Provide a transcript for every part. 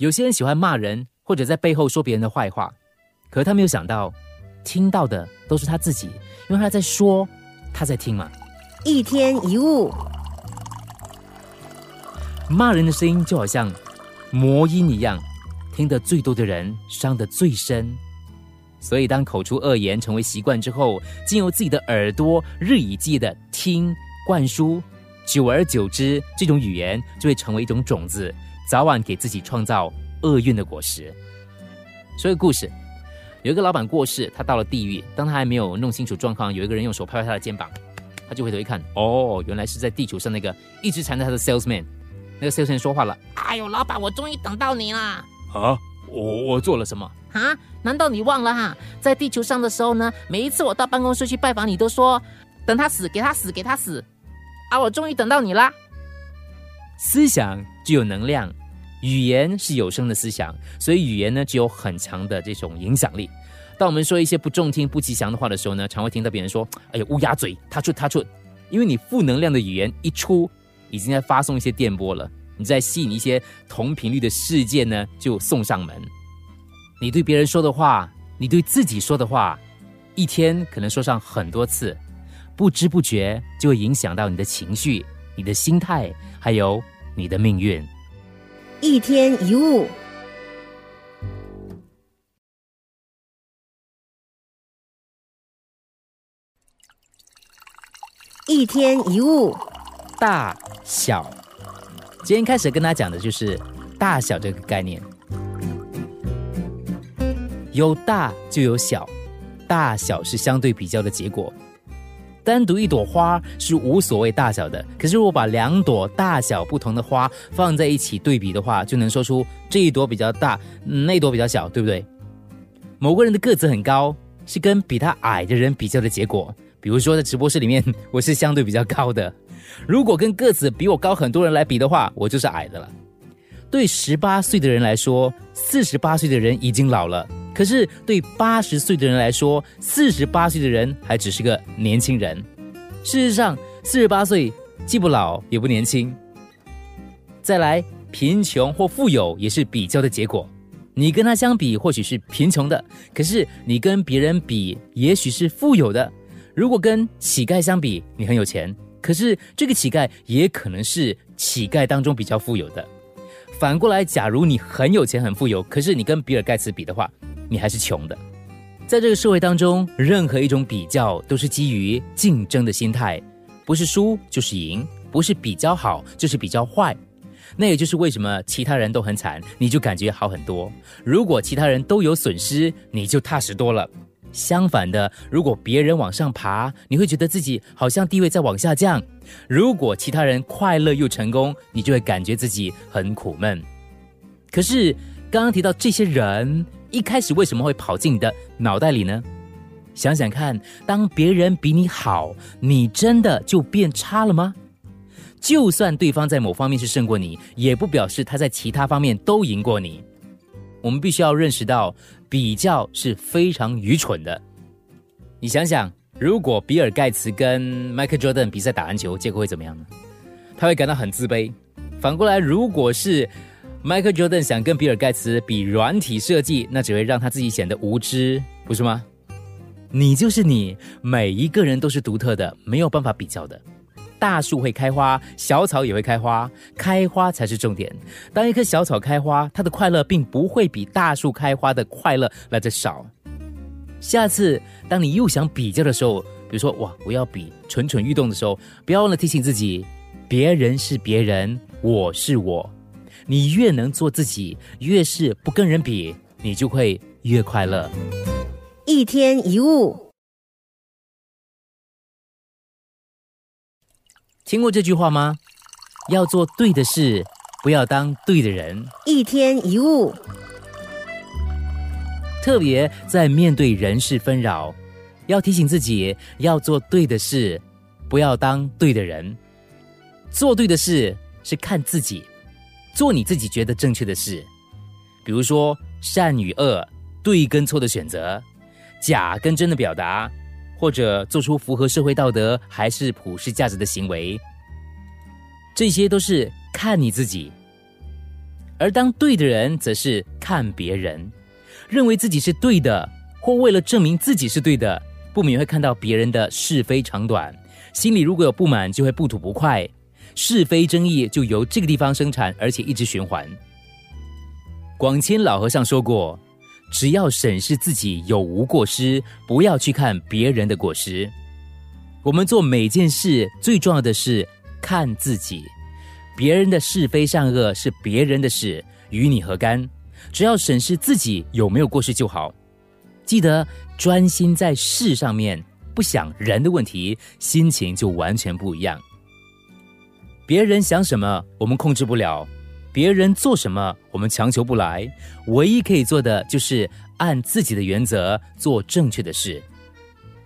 有些人喜欢骂人，或者在背后说别人的坏话，可是他没有想到，听到的都是他自己，因为他在说，他在听嘛。一天一物，骂人的声音就好像魔音一样，听得最多的人伤得最深。所以，当口出恶言成为习惯之后，经由自己的耳朵日以继夜的听灌输，久而久之，这种语言就会成为一种种子，早晚给自己创造厄运的果实。说个故事，有一个老板过世，他到了地狱，当他还没有弄清楚状况，有一个人用手拍拍他的肩膀，他就回头一看，哦，原来是在地球上那个一直缠着他的 salesman。那个 salesman 说话了：“哎呦，老板，我终于等到你了。啊，我我做了什么？啊？难道你忘了哈？在地球上的时候呢，每一次我到办公室去拜访你，都说等他死，给他死，给他死。啊，我终于等到你啦！思想具有能量，语言是有声的思想，所以语言呢具有很强的这种影响力。当我们说一些不中听、不吉祥的话的时候呢，常会听到别人说：“哎呀，乌鸦嘴，他出他出。”因为你负能量的语言一出，已经在发送一些电波了，你在吸引一些同频率的事件呢，就送上门。你对别人说的话，你对自己说的话，一天可能说上很多次，不知不觉就会影响到你的情绪、你的心态，还有你的命运。一天一物，一天一物，大小。今天开始跟他讲的就是大小这个概念。有大就有小，大小是相对比较的结果。单独一朵花是无所谓大小的，可是如果把两朵大小不同的花放在一起对比的话，就能说出这一朵比较大，那朵比较小，对不对？某个人的个子很高，是跟比他矮的人比较的结果。比如说在直播室里面，我是相对比较高的。如果跟个子比我高很多人来比的话，我就是矮的了。对十八岁的人来说，四十八岁的人已经老了；可是对八十岁的人来说，四十八岁的人还只是个年轻人。事实上，四十八岁既不老也不年轻。再来，贫穷或富有也是比较的结果。你跟他相比，或许是贫穷的；可是你跟别人比，也许是富有的。如果跟乞丐相比，你很有钱，可是这个乞丐也可能是乞丐当中比较富有的。反过来，假如你很有钱、很富有，可是你跟比尔盖茨比的话，你还是穷的。在这个社会当中，任何一种比较都是基于竞争的心态，不是输就是赢，不是比较好就是比较坏。那也就是为什么其他人都很惨，你就感觉好很多；如果其他人都有损失，你就踏实多了。相反的，如果别人往上爬，你会觉得自己好像地位在往下降；如果其他人快乐又成功，你就会感觉自己很苦闷。可是刚刚提到这些人一开始为什么会跑进你的脑袋里呢？想想看，当别人比你好，你真的就变差了吗？就算对方在某方面是胜过你，也不表示他在其他方面都赢过你。我们必须要认识到。比较是非常愚蠢的。你想想，如果比尔盖茨跟迈克尔· a n 比赛打篮球，结果会怎么样呢？他会感到很自卑。反过来，如果是迈克尔· a n 想跟比尔盖茨比软体设计，那只会让他自己显得无知，不是吗？你就是你，每一个人都是独特的，没有办法比较的。大树会开花，小草也会开花，开花才是重点。当一棵小草开花，它的快乐并不会比大树开花的快乐来的少。下次当你又想比较的时候，比如说哇，我要比蠢蠢欲动的时候，不要忘了提醒自己：别人是别人，我是我。你越能做自己，越是不跟人比，你就会越快乐。一天一物。听过这句话吗？要做对的事，不要当对的人。一天一物，特别在面对人事纷扰，要提醒自己要做对的事，不要当对的人。做对的事是看自己，做你自己觉得正确的事。比如说善与恶、对跟错的选择，假跟真的表达。或者做出符合社会道德还是普世价值的行为，这些都是看你自己。而当对的人则是看别人，认为自己是对的，或为了证明自己是对的，不免会看到别人的是非长短，心里如果有不满，就会不吐不快，是非争议就由这个地方生产，而且一直循环。广谦老和尚说过：“只要审视自己有无过失，不要去看别人的过失。”我们做每件事最重要的是看自己。别人的是非善恶是别人的事，与你何干？只要审视自己有没有过失就好。记得专心在事上面，不想人的问题，心情就完全不一样。别人想什么，我们控制不了；别人做什么，我们强求不来。唯一可以做的，就是按自己的原则做正确的事。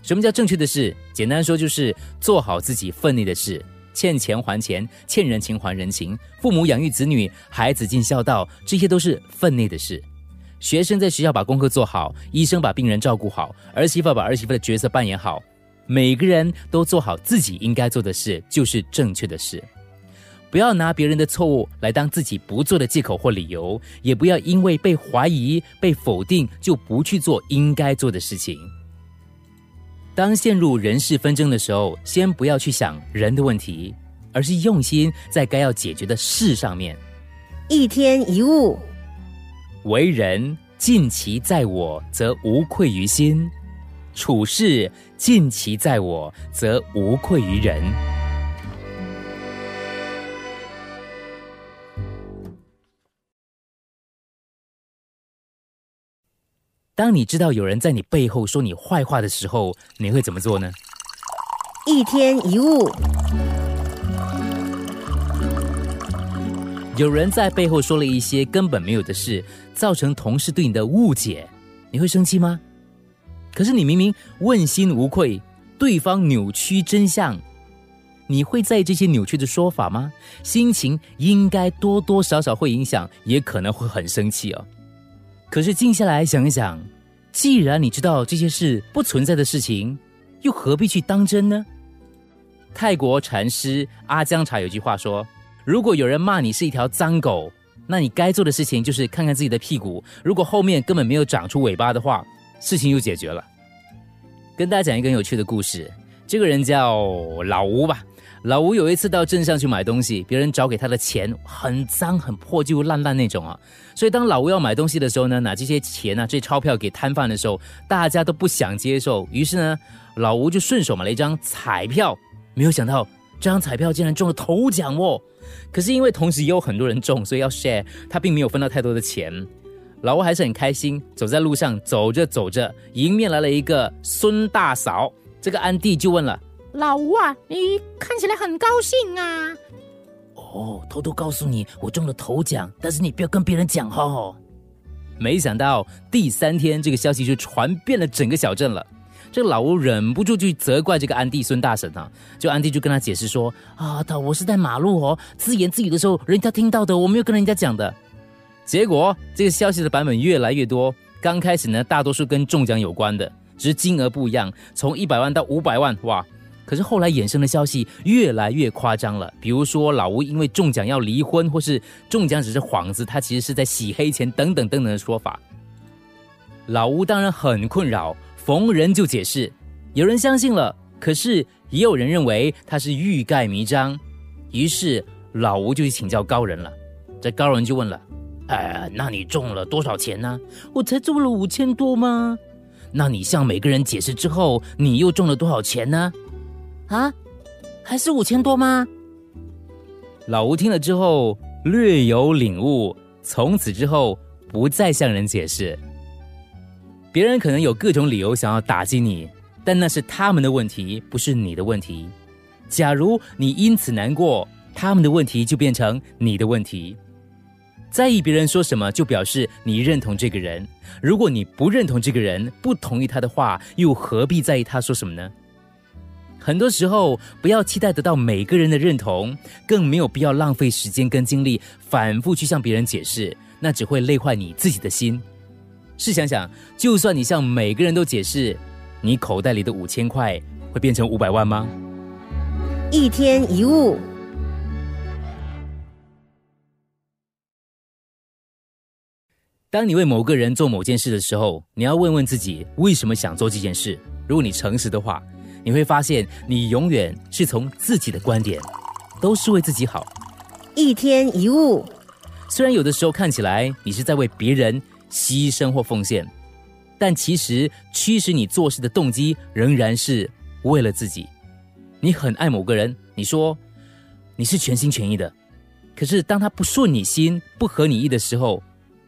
什么叫正确的事？简单说，就是做好自己分内的事。欠钱还钱，欠人情还人情，父母养育子女，孩子尽孝道，这些都是分内的事。学生在学校把功课做好，医生把病人照顾好，儿媳妇把儿媳妇的角色扮演好，每个人都做好自己应该做的事，就是正确的事。不要拿别人的错误来当自己不做的借口或理由，也不要因为被怀疑、被否定就不去做应该做的事情。当陷入人事纷争的时候，先不要去想人的问题，而是用心在该要解决的事上面。一天一物，为人尽其在我，则无愧于心；处事尽其在我，则无愧于人。当你知道有人在你背后说你坏话的时候，你会怎么做呢？一天一物，有人在背后说了一些根本没有的事，造成同事对你的误解，你会生气吗？可是你明明问心无愧，对方扭曲真相，你会在意这些扭曲的说法吗？心情应该多多少少会影响，也可能会很生气哦。可是静下来想一想，既然你知道这些是不存在的事情，又何必去当真呢？泰国禅师阿姜查有句话说：“如果有人骂你是一条脏狗，那你该做的事情就是看看自己的屁股，如果后面根本没有长出尾巴的话，事情就解决了。”跟大家讲一个有趣的故事，这个人叫老吴吧。老吴有一次到镇上去买东西，别人找给他的钱很脏、很破旧、烂烂那种啊。所以当老吴要买东西的时候呢，拿这些钱啊、这钞票给摊贩的时候，大家都不想接受。于是呢，老吴就顺手买了一张彩票，没有想到这张彩票竟然中了头奖哦。可是因为同时也有很多人中，所以要 share，他并没有分到太多的钱。老吴还是很开心，走在路上，走着走着，迎面来了一个孙大嫂。这个安迪就问了。老吴啊，你看起来很高兴啊！哦，偷偷告诉你，我中了头奖，但是你不要跟别人讲哦。没想到第三天，这个消息就传遍了整个小镇了。这个老吴忍不住去责怪这个安迪孙大婶啊，就安迪就跟他解释说：啊，他我是在马路哦，自言自语的时候，人家听到的，我没有跟人家讲的。结果这个消息的版本越来越多，刚开始呢，大多数跟中奖有关的，只是金额不一样，从一百万到五百万，哇！可是后来衍生的消息越来越夸张了，比如说老吴因为中奖要离婚，或是中奖只是幌子，他其实是在洗黑钱等等等等的说法。老吴当然很困扰，逢人就解释，有人相信了，可是也有人认为他是欲盖弥彰。于是老吴就去请教高人了，这高人就问了：“哎，那你中了多少钱呢？我才中了五千多吗？那你向每个人解释之后，你又中了多少钱呢？”啊，还是五千多吗？老吴听了之后略有领悟，从此之后不再向人解释。别人可能有各种理由想要打击你，但那是他们的问题，不是你的问题。假如你因此难过，他们的问题就变成你的问题。在意别人说什么，就表示你认同这个人。如果你不认同这个人，不同意他的话，又何必在意他说什么呢？很多时候，不要期待得到每个人的认同，更没有必要浪费时间跟精力反复去向别人解释，那只会累坏你自己的心。试想想，就算你向每个人都解释，你口袋里的五千块会变成五百万吗？一天一物。当你为某个人做某件事的时候，你要问问自己为什么想做这件事。如果你诚实的话，你会发现你永远是从自己的观点，都是为自己好。一天一物，虽然有的时候看起来你是在为别人牺牲或奉献，但其实驱使你做事的动机仍然是为了自己。你很爱某个人，你说你是全心全意的，可是当他不顺你心、不合你意的时候，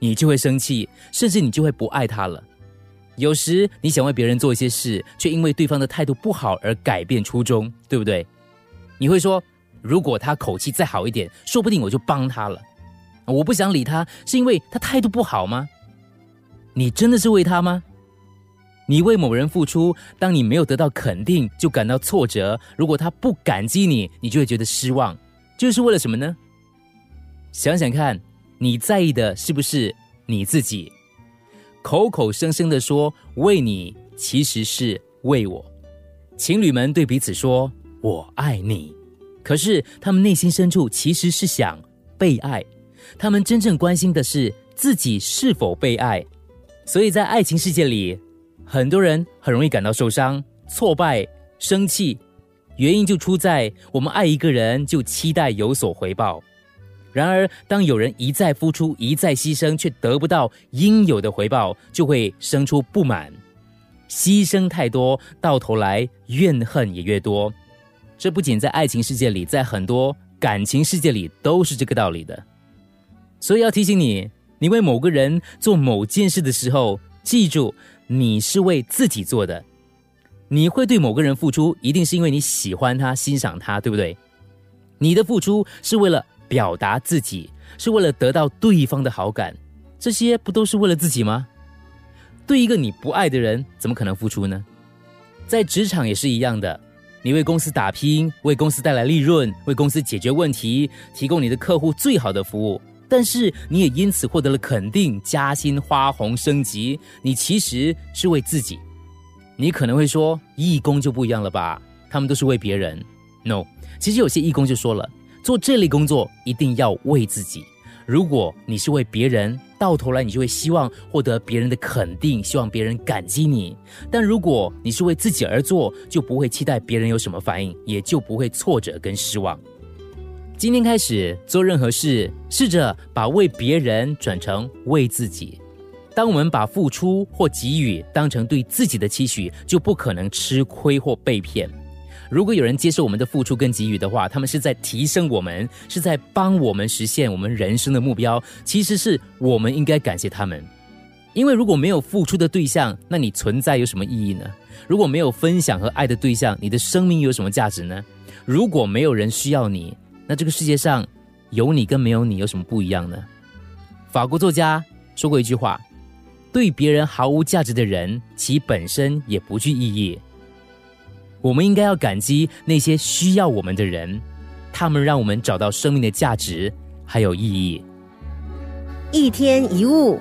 你就会生气，甚至你就会不爱他了。有时你想为别人做一些事，却因为对方的态度不好而改变初衷，对不对？你会说，如果他口气再好一点，说不定我就帮他了。我不想理他，是因为他态度不好吗？你真的是为他吗？你为某人付出，当你没有得到肯定，就感到挫折；如果他不感激你，你就会觉得失望。这是为了什么呢？想想看。你在意的是不是你自己？口口声声的说为你，其实是为我。情侣们对彼此说“我爱你”，可是他们内心深处其实是想被爱。他们真正关心的是自己是否被爱。所以在爱情世界里，很多人很容易感到受伤、挫败、生气，原因就出在我们爱一个人就期待有所回报。然而，当有人一再付出、一再牺牲，却得不到应有的回报，就会生出不满。牺牲太多，到头来怨恨也越多。这不仅在爱情世界里，在很多感情世界里都是这个道理的。所以要提醒你，你为某个人做某件事的时候，记住你是为自己做的。你会对某个人付出，一定是因为你喜欢他、欣赏他，对不对？你的付出是为了。表达自己是为了得到对方的好感，这些不都是为了自己吗？对一个你不爱的人，怎么可能付出呢？在职场也是一样的，你为公司打拼，为公司带来利润，为公司解决问题，提供你的客户最好的服务，但是你也因此获得了肯定、加薪、花红、升级。你其实是为自己。你可能会说，义工就不一样了吧？他们都是为别人。No，其实有些义工就说了。做这类工作一定要为自己。如果你是为别人，到头来你就会希望获得别人的肯定，希望别人感激你。但如果你是为自己而做，就不会期待别人有什么反应，也就不会挫折跟失望。今天开始做任何事，试着把为别人转成为自己。当我们把付出或给予当成对自己的期许，就不可能吃亏或被骗。如果有人接受我们的付出跟给予的话，他们是在提升我们，是在帮我们实现我们人生的目标。其实是我们应该感谢他们，因为如果没有付出的对象，那你存在有什么意义呢？如果没有分享和爱的对象，你的生命有什么价值呢？如果没有人需要你，那这个世界上有你跟没有你有什么不一样呢？法国作家说过一句话：“对别人毫无价值的人，其本身也不具意义。”我们应该要感激那些需要我们的人，他们让我们找到生命的价值还有意义。一天一物。